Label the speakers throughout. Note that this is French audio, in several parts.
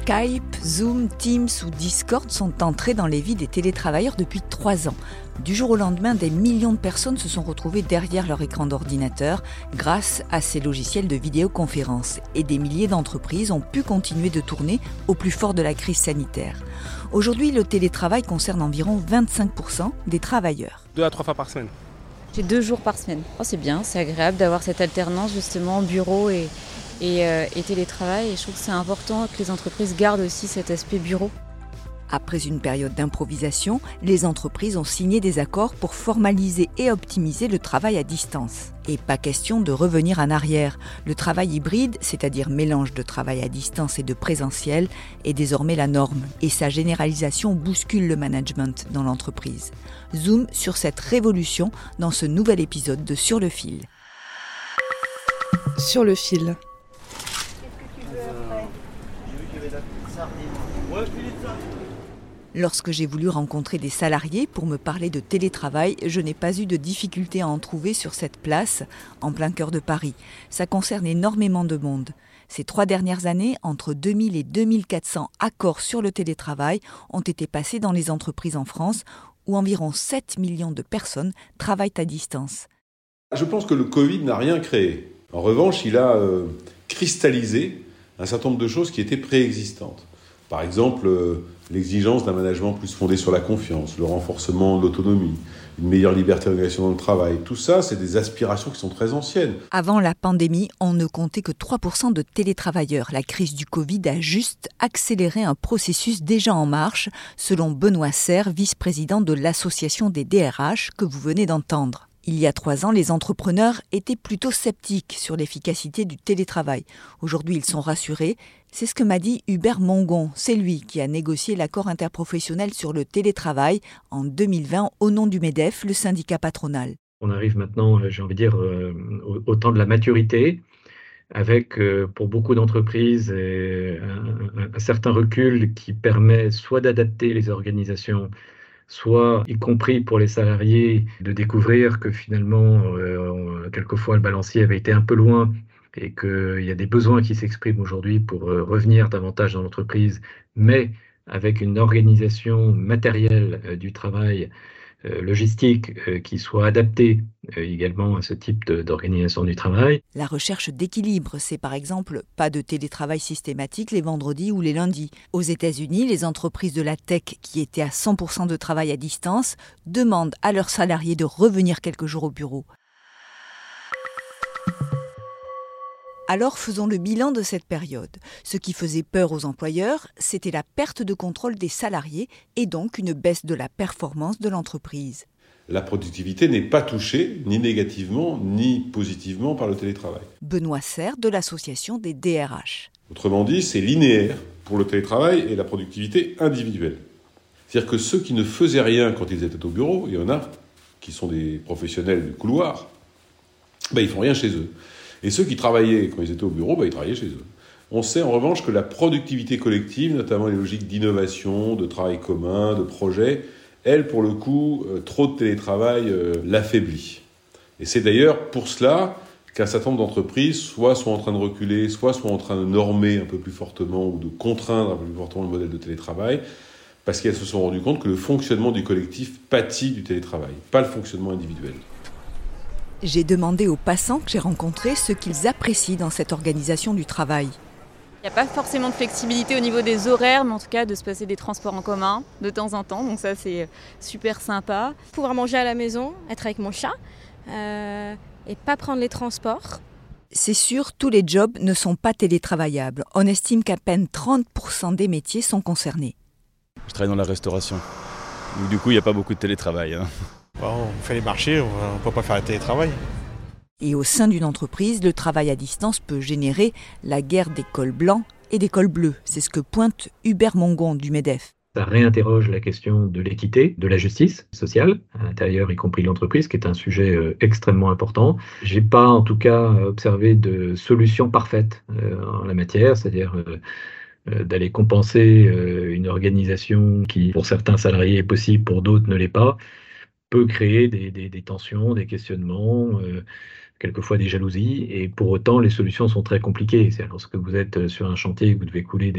Speaker 1: Skype, Zoom, Teams ou Discord sont entrés dans les vies des télétravailleurs depuis trois ans. Du jour au lendemain, des millions de personnes se sont retrouvées derrière leur écran d'ordinateur grâce à ces logiciels de vidéoconférence et des milliers d'entreprises ont pu continuer de tourner au plus fort de la crise sanitaire. Aujourd'hui, le télétravail concerne environ 25% des travailleurs.
Speaker 2: Deux à trois fois par semaine.
Speaker 3: J'ai deux jours par semaine. Oh, c'est bien, c'est agréable d'avoir cette alternance justement bureau et, et, euh, et télétravail. Et je trouve que c'est important que les entreprises gardent aussi cet aspect bureau.
Speaker 1: Après une période d'improvisation, les entreprises ont signé des accords pour formaliser et optimiser le travail à distance. Et pas question de revenir en arrière. Le travail hybride, c'est-à-dire mélange de travail à distance et de présentiel, est désormais la norme. Et sa généralisation bouscule le management dans l'entreprise. Zoom sur cette révolution dans ce nouvel épisode de Sur le fil.
Speaker 4: Sur le fil.
Speaker 1: Lorsque j'ai voulu rencontrer des salariés pour me parler de télétravail, je n'ai pas eu de difficulté à en trouver sur cette place, en plein cœur de Paris. Ça concerne énormément de monde. Ces trois dernières années, entre 2000 et 2400 accords sur le télétravail ont été passés dans les entreprises en France, où environ 7 millions de personnes travaillent à distance.
Speaker 5: Je pense que le Covid n'a rien créé. En revanche, il a euh, cristallisé un certain nombre de choses qui étaient préexistantes. Par exemple, euh, l'exigence d'un management plus fondé sur la confiance, le renforcement de l'autonomie, une meilleure liberté d'organisation dans le travail. Tout ça, c'est des aspirations qui sont très anciennes.
Speaker 1: Avant la pandémie, on ne comptait que 3% de télétravailleurs. La crise du Covid a juste accéléré un processus déjà en marche, selon Benoît Serre, vice-président de l'association des DRH que vous venez d'entendre. Il y a trois ans, les entrepreneurs étaient plutôt sceptiques sur l'efficacité du télétravail. Aujourd'hui, ils sont rassurés. C'est ce que m'a dit Hubert Mongon. C'est lui qui a négocié l'accord interprofessionnel sur le télétravail en 2020 au nom du MEDEF, le syndicat patronal.
Speaker 6: On arrive maintenant, euh, j'ai envie de dire, euh, au, temps de la maturité, avec euh, pour beaucoup d'entreprises un certain recul qui permet soit d'adapter les organisations soit y compris pour les salariés de découvrir que finalement, euh, quelquefois, le balancier avait été un peu loin et qu'il y a des besoins qui s'expriment aujourd'hui pour euh, revenir davantage dans l'entreprise, mais avec une organisation matérielle euh, du travail logistique euh, qui soit adaptée euh, également à ce type d'organisation du travail.
Speaker 1: La recherche d'équilibre, c'est par exemple pas de télétravail systématique les vendredis ou les lundis. Aux États-Unis, les entreprises de la tech qui étaient à 100% de travail à distance demandent à leurs salariés de revenir quelques jours au bureau. Alors faisons le bilan de cette période. Ce qui faisait peur aux employeurs, c'était la perte de contrôle des salariés et donc une baisse de la performance de l'entreprise.
Speaker 5: La productivité n'est pas touchée ni négativement ni positivement par le télétravail.
Speaker 1: Benoît Serre de l'association des DRH.
Speaker 5: Autrement dit, c'est linéaire pour le télétravail et la productivité individuelle. C'est-à-dire que ceux qui ne faisaient rien quand ils étaient au bureau, il y en a qui sont des professionnels du couloir, ben, ils font rien chez eux. Et ceux qui travaillaient quand ils étaient au bureau, bah, ils travaillaient chez eux. On sait en revanche que la productivité collective, notamment les logiques d'innovation, de travail commun, de projet, elle, pour le coup, euh, trop de télétravail euh, l'affaiblit. Et c'est d'ailleurs pour cela qu'un certain nombre d'entreprises, soit sont en train de reculer, soit sont en train de normer un peu plus fortement ou de contraindre un peu plus fortement le modèle de télétravail, parce qu'elles se sont rendues compte que le fonctionnement du collectif pâtit du télétravail, pas le fonctionnement individuel.
Speaker 1: J'ai demandé aux passants que j'ai rencontrés ce qu'ils apprécient dans cette organisation du travail.
Speaker 3: Il n'y a pas forcément de flexibilité au niveau des horaires, mais en tout cas de se passer des transports en commun de temps en temps. Donc ça, c'est super sympa.
Speaker 4: Pouvoir manger à la maison, être avec mon chat euh, et pas prendre les transports.
Speaker 1: C'est sûr, tous les jobs ne sont pas télétravaillables. On estime qu'à peine 30% des métiers sont concernés.
Speaker 7: Je travaille dans la restauration. du coup, il n'y a pas beaucoup de télétravail. Hein.
Speaker 4: On fait les marchés, on ne peut pas faire le télétravail.
Speaker 1: Et au sein d'une entreprise, le travail à distance peut générer la guerre des cols blancs et des cols bleus. C'est ce que pointe Hubert Mongon du MEDEF.
Speaker 6: Ça réinterroge la question de l'équité, de la justice sociale, à l'intérieur, y compris l'entreprise, qui est un sujet euh, extrêmement important. J'ai pas, en tout cas, observé de solution parfaite euh, en la matière, c'est-à-dire euh, d'aller compenser une organisation qui, pour certains salariés, est possible, pour d'autres, ne l'est pas, peut créer des, tensions, des questionnements quelquefois des jalousies, et pour autant, les solutions sont très compliquées. C'est lorsque vous êtes sur un chantier, vous devez couler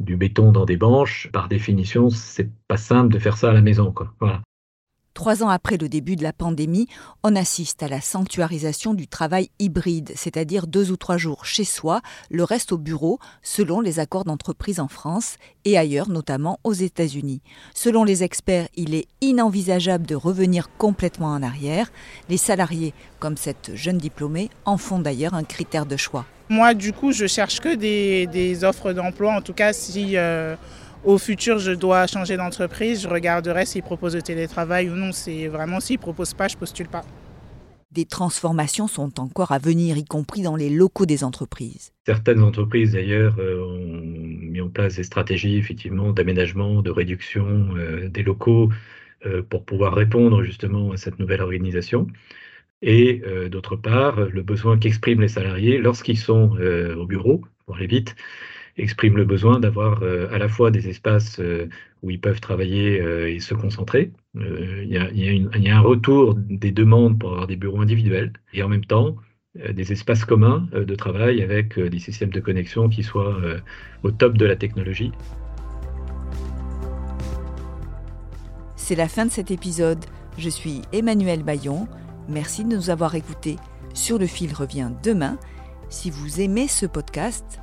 Speaker 6: du béton dans des banches, par définition, c'est pas simple de faire ça à la maison.
Speaker 1: Trois ans après le début de la pandémie, on assiste à la sanctuarisation du travail hybride, c'est-à-dire deux ou trois jours chez soi, le reste au bureau, selon les accords d'entreprise en France et ailleurs, notamment aux États-Unis. Selon les experts, il est inenvisageable de revenir complètement en arrière. Les salariés, comme cette jeune diplômée, en font d'ailleurs un critère de choix.
Speaker 8: Moi, du coup, je cherche que des, offres d'emploi, en tout cas si... Euh, au futur, je dois changer d'entreprise, je regarderai s'ils proposent le télétravail ou non. C'est vraiment s'ils ne proposent pas, je postule pas.
Speaker 1: Des transformations sont encore à venir, y compris dans les locaux des entreprises.
Speaker 6: Certaines entreprises, d'ailleurs, euh, ont mis en place des stratégies, effectivement, d'aménagement, de réduction euh, des locaux euh, pour pouvoir répondre justement à cette nouvelle organisation. Et d'autre part, le besoin qu'expriment les salariés lorsqu'ils sont au bureau, pour aller vite, expriment le besoin d'avoir euh, à la fois des espaces euh, où ils peuvent travailler euh, et se concentrer. Il y, y, a un retour des demandes pour avoir des bureaux individuels et en même temps des espaces communs de travail avec des systèmes de connexion qui soient au top de la technologie.
Speaker 1: C'est la fin de cet épisode. Je suis Emmanuel Bayon. Merci de nous avoir écoutés. Sur le fil revient demain. Si vous aimez ce podcast,